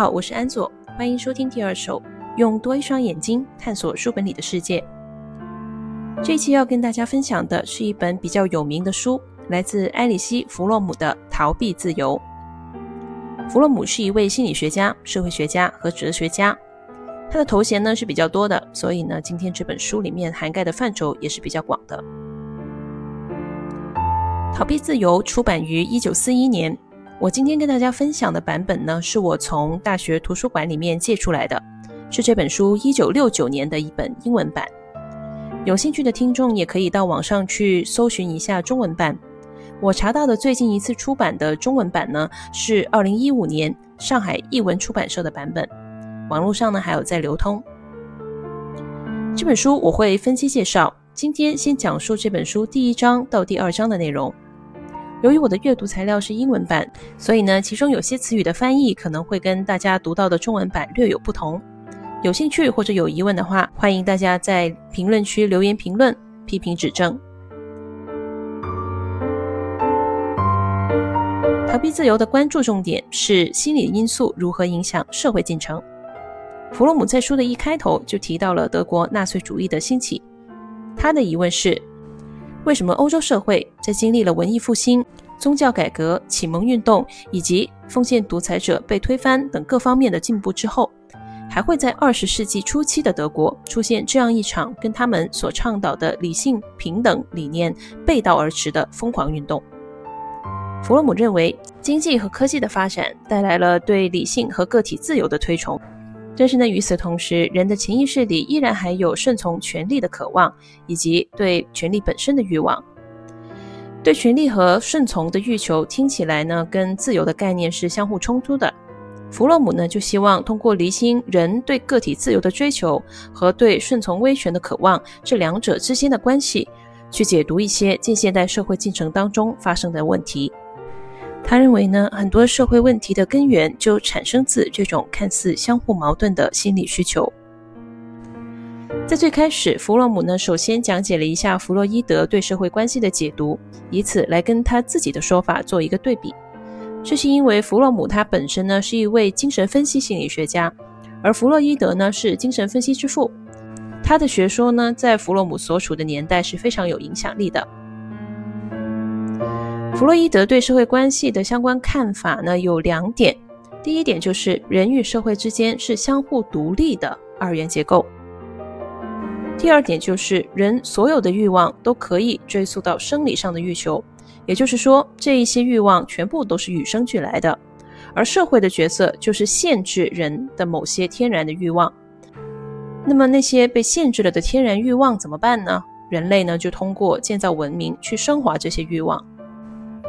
好，我是安佐，欢迎收听第二首，用多一双眼睛探索书本里的世界。这一期要跟大家分享的是一本比较有名的书，来自埃里希·弗洛姆的《逃避自由》。弗洛姆是一位心理学家、社会学家和哲学家，他的头衔呢是比较多的，所以呢，今天这本书里面涵盖的范畴也是比较广的。《逃避自由》出版于一九四一年。我今天跟大家分享的版本呢，是我从大学图书馆里面借出来的，是这本书一九六九年的一本英文版。有兴趣的听众也可以到网上去搜寻一下中文版。我查到的最近一次出版的中文版呢，是二零一五年上海译文出版社的版本，网络上呢还有在流通。这本书我会分期介绍，今天先讲述这本书第一章到第二章的内容。由于我的阅读材料是英文版，所以呢，其中有些词语的翻译可能会跟大家读到的中文版略有不同。有兴趣或者有疑问的话，欢迎大家在评论区留言评论，批评指正。逃避自由的关注重点是心理因素如何影响社会进程。弗洛姆在书的一开头就提到了德国纳粹主义的兴起，他的疑问是。为什么欧洲社会在经历了文艺复兴、宗教改革、启蒙运动以及封建独裁者被推翻等各方面的进步之后，还会在二十世纪初期的德国出现这样一场跟他们所倡导的理性平等理念背道而驰的疯狂运动？弗洛姆认为，经济和科技的发展带来了对理性和个体自由的推崇。但是呢，与此同时，人的潜意识里依然还有顺从权力的渴望，以及对权力本身的欲望。对权力和顺从的欲求听起来呢，跟自由的概念是相互冲突的。弗洛姆呢，就希望通过厘清人对个体自由的追求和对顺从威权的渴望这两者之间的关系，去解读一些近现代社会进程当中发生的问题。他认为呢，很多社会问题的根源就产生自这种看似相互矛盾的心理需求。在最开始，弗洛姆呢首先讲解了一下弗洛伊德对社会关系的解读，以此来跟他自己的说法做一个对比。这是因为弗洛姆他本身呢是一位精神分析心理学家，而弗洛伊德呢是精神分析之父，他的学说呢在弗洛姆所处的年代是非常有影响力的。弗洛伊德对社会关系的相关看法呢有两点，第一点就是人与社会之间是相互独立的二元结构，第二点就是人所有的欲望都可以追溯到生理上的欲求，也就是说这一些欲望全部都是与生俱来的，而社会的角色就是限制人的某些天然的欲望。那么那些被限制了的天然欲望怎么办呢？人类呢就通过建造文明去升华这些欲望。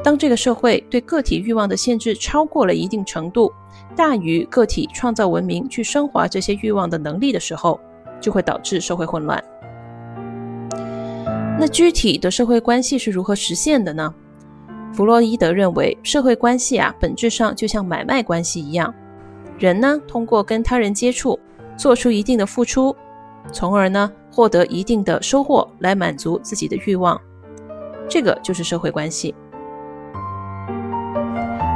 当这个社会对个体欲望的限制超过了一定程度，大于个体创造文明去升华这些欲望的能力的时候，就会导致社会混乱。那具体的社会关系是如何实现的呢？弗洛伊德认为，社会关系啊，本质上就像买卖关系一样，人呢通过跟他人接触，做出一定的付出，从而呢获得一定的收获来满足自己的欲望，这个就是社会关系。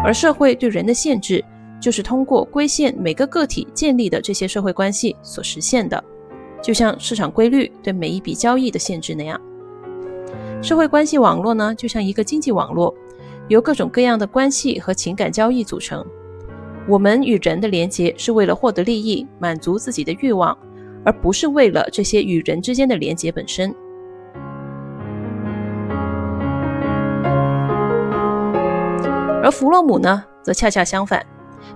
而社会对人的限制，就是通过规限每个个体建立的这些社会关系所实现的，就像市场规律对每一笔交易的限制那样。社会关系网络呢，就像一个经济网络，由各种各样的关系和情感交易组成。我们与人的连接是为了获得利益，满足自己的欲望，而不是为了这些与人之间的连接本身。而弗洛姆呢，则恰恰相反，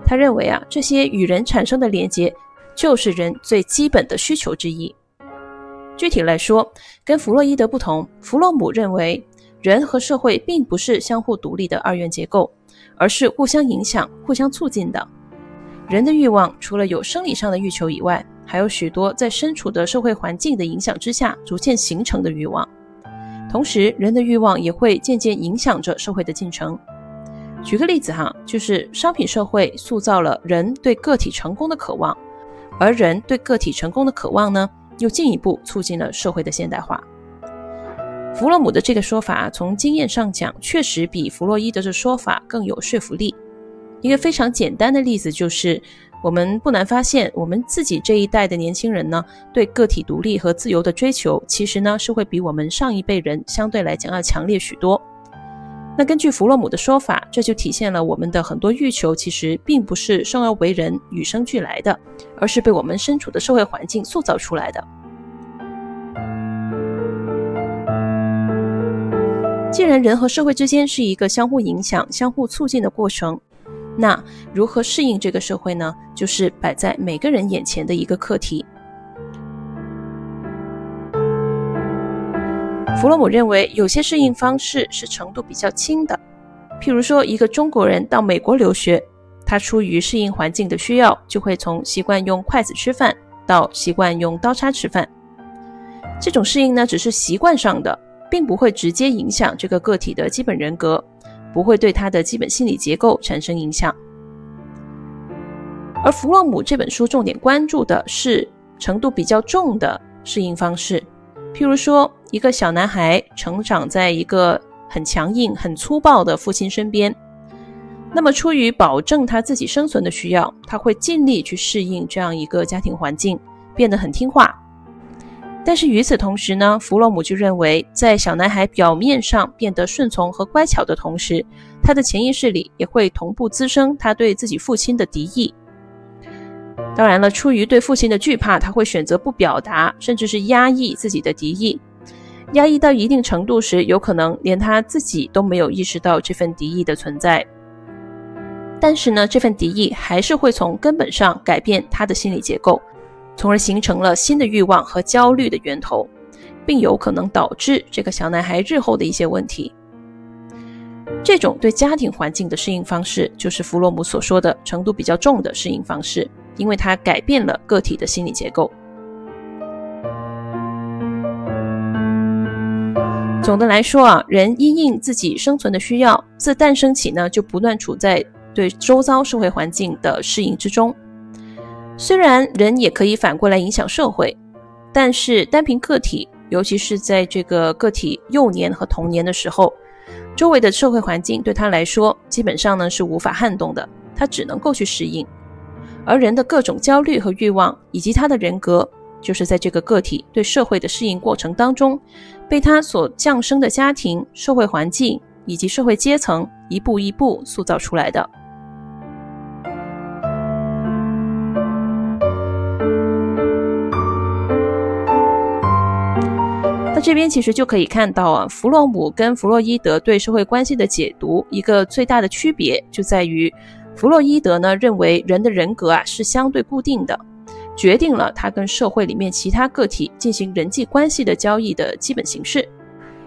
他认为啊，这些与人产生的连接，就是人最基本的需求之一。具体来说，跟弗洛伊德不同，弗洛姆认为人和社会并不是相互独立的二元结构，而是互相影响、互相促进的。人的欲望除了有生理上的欲求以外，还有许多在身处的社会环境的影响之下逐渐形成的欲望。同时，人的欲望也会渐渐影响着社会的进程。举个例子哈，就是商品社会塑造了人对个体成功的渴望，而人对个体成功的渴望呢，又进一步促进了社会的现代化。弗洛姆的这个说法，从经验上讲，确实比弗洛伊德的说法更有说服力。一个非常简单的例子就是，我们不难发现，我们自己这一代的年轻人呢，对个体独立和自由的追求，其实呢是会比我们上一辈人相对来讲要强烈许多。那根据弗洛姆的说法，这就体现了我们的很多欲求其实并不是生而为人与生俱来的，而是被我们身处的社会环境塑造出来的。既然人和社会之间是一个相互影响、相互促进的过程，那如何适应这个社会呢？就是摆在每个人眼前的一个课题。弗洛姆认为，有些适应方式是程度比较轻的，譬如说，一个中国人到美国留学，他出于适应环境的需要，就会从习惯用筷子吃饭到习惯用刀叉吃饭。这种适应呢，只是习惯上的，并不会直接影响这个个体的基本人格，不会对他的基本心理结构产生影响。而弗洛姆这本书重点关注的是程度比较重的适应方式。譬如说，一个小男孩成长在一个很强硬、很粗暴的父亲身边，那么出于保证他自己生存的需要，他会尽力去适应这样一个家庭环境，变得很听话。但是与此同时呢，弗洛姆就认为，在小男孩表面上变得顺从和乖巧的同时，他的潜意识里也会同步滋生他对自己父亲的敌意。当然了，出于对父亲的惧怕，他会选择不表达，甚至是压抑自己的敌意。压抑到一定程度时，有可能连他自己都没有意识到这份敌意的存在。但是呢，这份敌意还是会从根本上改变他的心理结构，从而形成了新的欲望和焦虑的源头，并有可能导致这个小男孩日后的一些问题。这种对家庭环境的适应方式，就是弗洛姆所说的程度比较重的适应方式。因为它改变了个体的心理结构。总的来说啊，人因应自己生存的需要，自诞生起呢，就不断处在对周遭社会环境的适应之中。虽然人也可以反过来影响社会，但是单凭个体，尤其是在这个个体幼年和童年的时候，周围的社会环境对他来说，基本上呢是无法撼动的，他只能够去适应。而人的各种焦虑和欲望，以及他的人格，就是在这个个体对社会的适应过程当中，被他所降生的家庭、社会环境以及社会阶层一步一步塑造出来的。那这边其实就可以看到啊，弗洛姆跟弗洛伊德对社会关系的解读，一个最大的区别就在于。弗洛伊德呢认为人的人格啊是相对固定的，决定了他跟社会里面其他个体进行人际关系的交易的基本形式。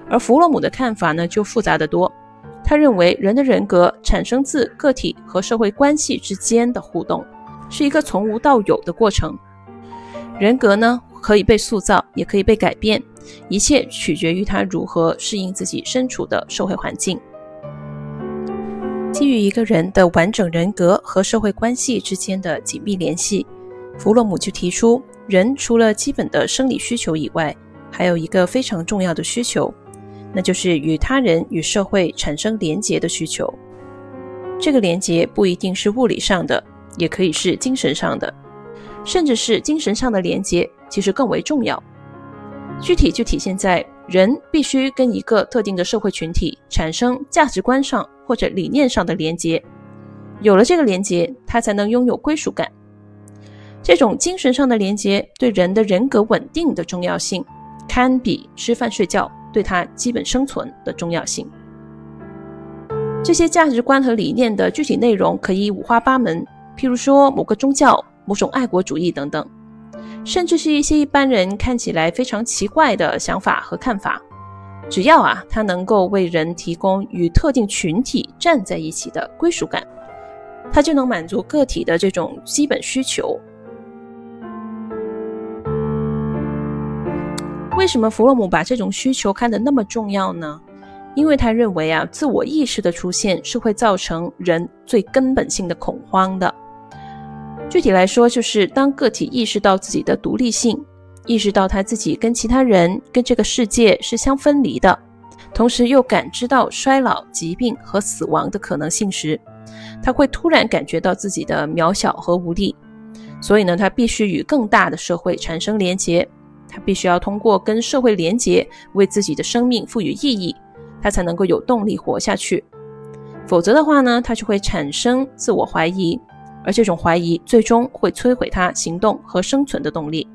而弗洛姆的看法呢就复杂的多，他认为人的人格产生自个体和社会关系之间的互动，是一个从无到有的过程。人格呢可以被塑造，也可以被改变，一切取决于他如何适应自己身处的社会环境。基于一个人的完整人格和社会关系之间的紧密联系，弗洛姆就提出，人除了基本的生理需求以外，还有一个非常重要的需求，那就是与他人与社会产生连结的需求。这个连结不一定是物理上的，也可以是精神上的，甚至是精神上的连结其实更为重要。具体就体现在人必须跟一个特定的社会群体产生价值观上。或者理念上的连接，有了这个连接，他才能拥有归属感。这种精神上的连接对人的人格稳定的重要性，堪比吃饭睡觉对他基本生存的重要性。这些价值观和理念的具体内容可以五花八门，譬如说某个宗教、某种爱国主义等等，甚至是一些一般人看起来非常奇怪的想法和看法。只要啊，它能够为人提供与特定群体站在一起的归属感，它就能满足个体的这种基本需求。为什么弗洛姆把这种需求看得那么重要呢？因为他认为啊，自我意识的出现是会造成人最根本性的恐慌的。具体来说，就是当个体意识到自己的独立性。意识到他自己跟其他人、跟这个世界是相分离的，同时又感知到衰老、疾病和死亡的可能性时，他会突然感觉到自己的渺小和无力，所以呢，他必须与更大的社会产生连结，他必须要通过跟社会连结，为自己的生命赋予意义，他才能够有动力活下去。否则的话呢，他就会产生自我怀疑，而这种怀疑最终会摧毁他行动和生存的动力。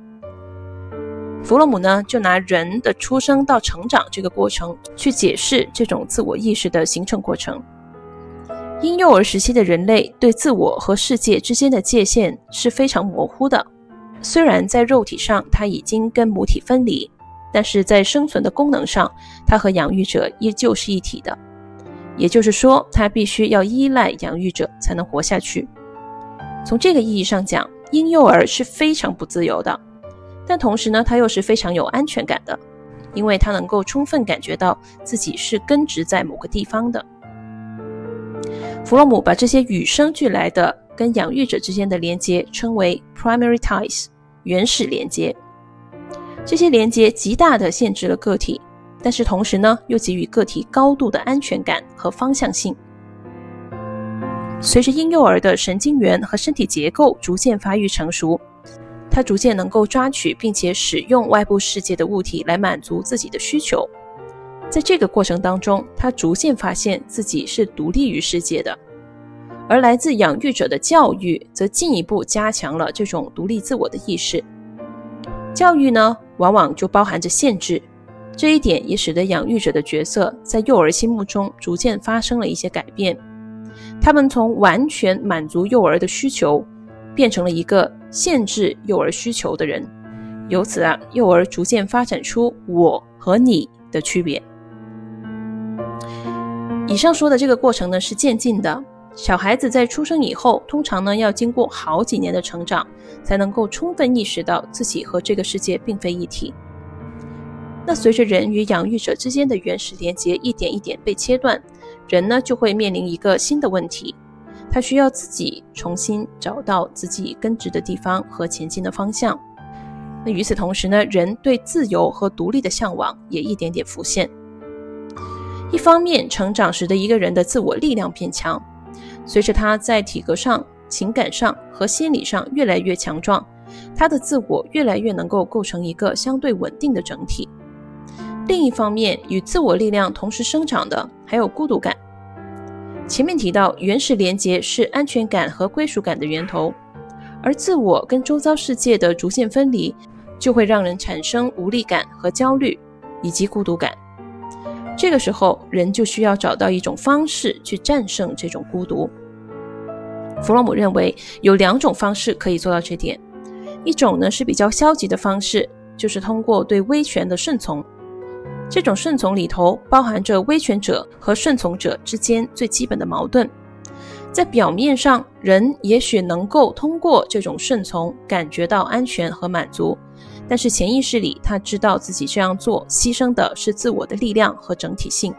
弗洛姆呢，就拿人的出生到成长这个过程去解释这种自我意识的形成过程。婴幼儿时期的人类对自我和世界之间的界限是非常模糊的。虽然在肉体上它已经跟母体分离，但是在生存的功能上，它和养育者依旧是一体的。也就是说，它必须要依赖养育者才能活下去。从这个意义上讲，婴幼儿是非常不自由的，但同时呢，他又是非常有安全感的，因为他能够充分感觉到自己是根植在某个地方的。弗洛姆把这些与生俱来的跟养育者之间的连接称为 primary ties，原始连接。这些连接极大地限制了个体，但是同时呢，又给予个体高度的安全感和方向性。随着婴幼儿的神经元和身体结构逐渐发育成熟，他逐渐能够抓取并且使用外部世界的物体来满足自己的需求。在这个过程当中，他逐渐发现自己是独立于世界的，而来自养育者的教育则进一步加强了这种独立自我的意识。教育呢，往往就包含着限制，这一点也使得养育者的角色在幼儿心目中逐渐发生了一些改变。他们从完全满足幼儿的需求，变成了一个限制幼儿需求的人。由此啊，幼儿逐渐发展出我和你的区别。以上说的这个过程呢是渐进的，小孩子在出生以后，通常呢要经过好几年的成长，才能够充分意识到自己和这个世界并非一体。那随着人与养育者之间的原始连接一点一点被切断，人呢就会面临一个新的问题，他需要自己重新找到自己根植的地方和前进的方向。那与此同时呢，人对自由和独立的向往也一点点浮现。一方面，成长时的一个人的自我力量变强，随着他在体格上、情感上和心理上越来越强壮，他的自我越来越能够构成一个相对稳定的整体。另一方面，与自我力量同时生长的还有孤独感。前面提到，原始连结是安全感和归属感的源头，而自我跟周遭世界的逐渐分离，就会让人产生无力感和焦虑，以及孤独感。这个时候，人就需要找到一种方式去战胜这种孤独。弗洛姆认为有两种方式可以做到这点，一种呢是比较消极的方式，就是通过对威权的顺从。这种顺从里头包含着威权者和顺从者之间最基本的矛盾。在表面上，人也许能够通过这种顺从感觉到安全和满足。但是潜意识里，他知道自己这样做牺牲的是自我的力量和整体性，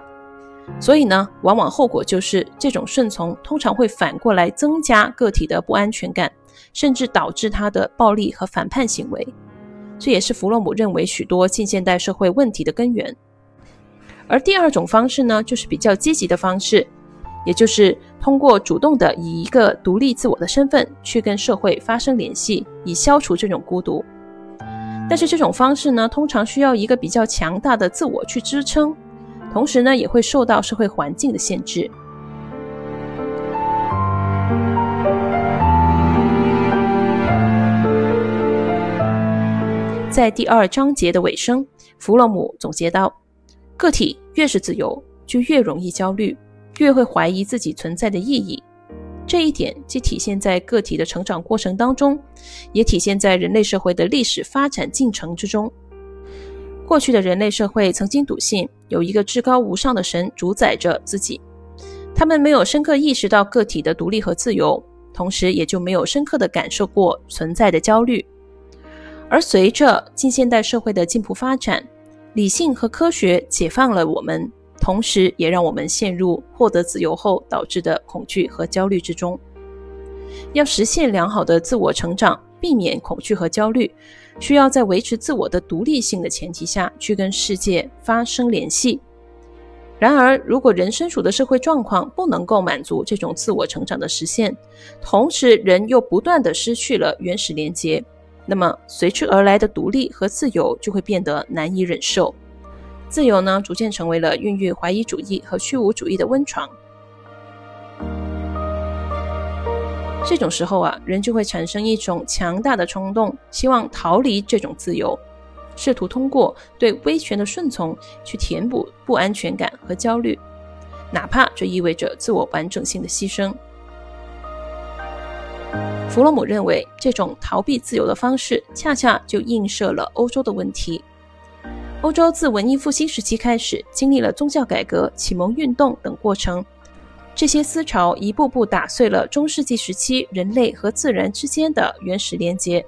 所以呢，往往后果就是这种顺从通常会反过来增加个体的不安全感，甚至导致他的暴力和反叛行为。这也是弗洛姆认为许多近现代社会问题的根源。而第二种方式呢，就是比较积极的方式，也就是通过主动的以一个独立自我的身份去跟社会发生联系，以消除这种孤独。但是这种方式呢，通常需要一个比较强大的自我去支撑，同时呢，也会受到社会环境的限制。在第二章节的尾声，弗洛姆总结到：个体越是自由，就越容易焦虑，越会怀疑自己存在的意义。这一点既体现在个体的成长过程当中，也体现在人类社会的历史发展进程之中。过去的人类社会曾经笃信有一个至高无上的神主宰着自己，他们没有深刻意识到个体的独立和自由，同时也就没有深刻的感受过存在的焦虑。而随着近现代社会的进步发展，理性和科学解放了我们。同时，也让我们陷入获得自由后导致的恐惧和焦虑之中。要实现良好的自我成长，避免恐惧和焦虑，需要在维持自我的独立性的前提下去跟世界发生联系。然而，如果人身处的社会状况不能够满足这种自我成长的实现，同时人又不断的失去了原始连结，那么随之而来的独立和自由就会变得难以忍受。自由呢，逐渐成为了孕育怀疑主义和虚无主义的温床。这种时候啊，人就会产生一种强大的冲动，希望逃离这种自由。试图通过对威权的顺从去填补不安全感和焦虑，哪怕这意味着自我完整性的牺牲。弗洛姆认为，这种逃避自由的方式恰恰就映射了欧洲的问题。欧洲自文艺复兴时期开始，经历了宗教改革、启蒙运动等过程，这些思潮一步步打碎了中世纪时期人类和自然之间的原始连结。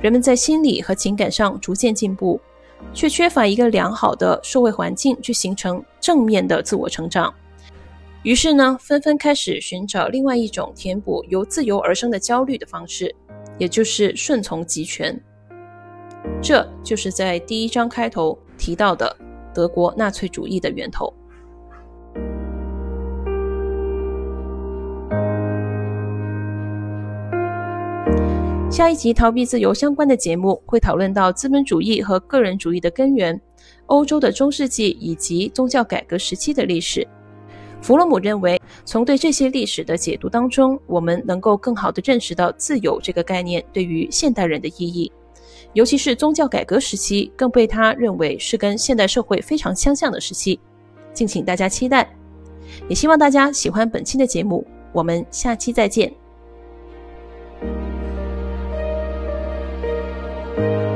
人们在心理和情感上逐渐进步，却缺乏一个良好的社会环境去形成正面的自我成长。于是呢，纷纷开始寻找另外一种填补由自由而生的焦虑的方式，也就是顺从集权。这就是在第一章开头提到的德国纳粹主义的源头。下一集逃避自由相关的节目会讨论到资本主义和个人主义的根源，欧洲的中世纪以及宗教改革时期的历史。弗洛姆认为，从对这些历史的解读当中，我们能够更好地认识到自由这个概念对于现代人的意义，尤其是宗教改革时期，更被他认为是跟现代社会非常相像的时期。敬请大家期待，也希望大家喜欢本期的节目，我们下期再见。Thank you.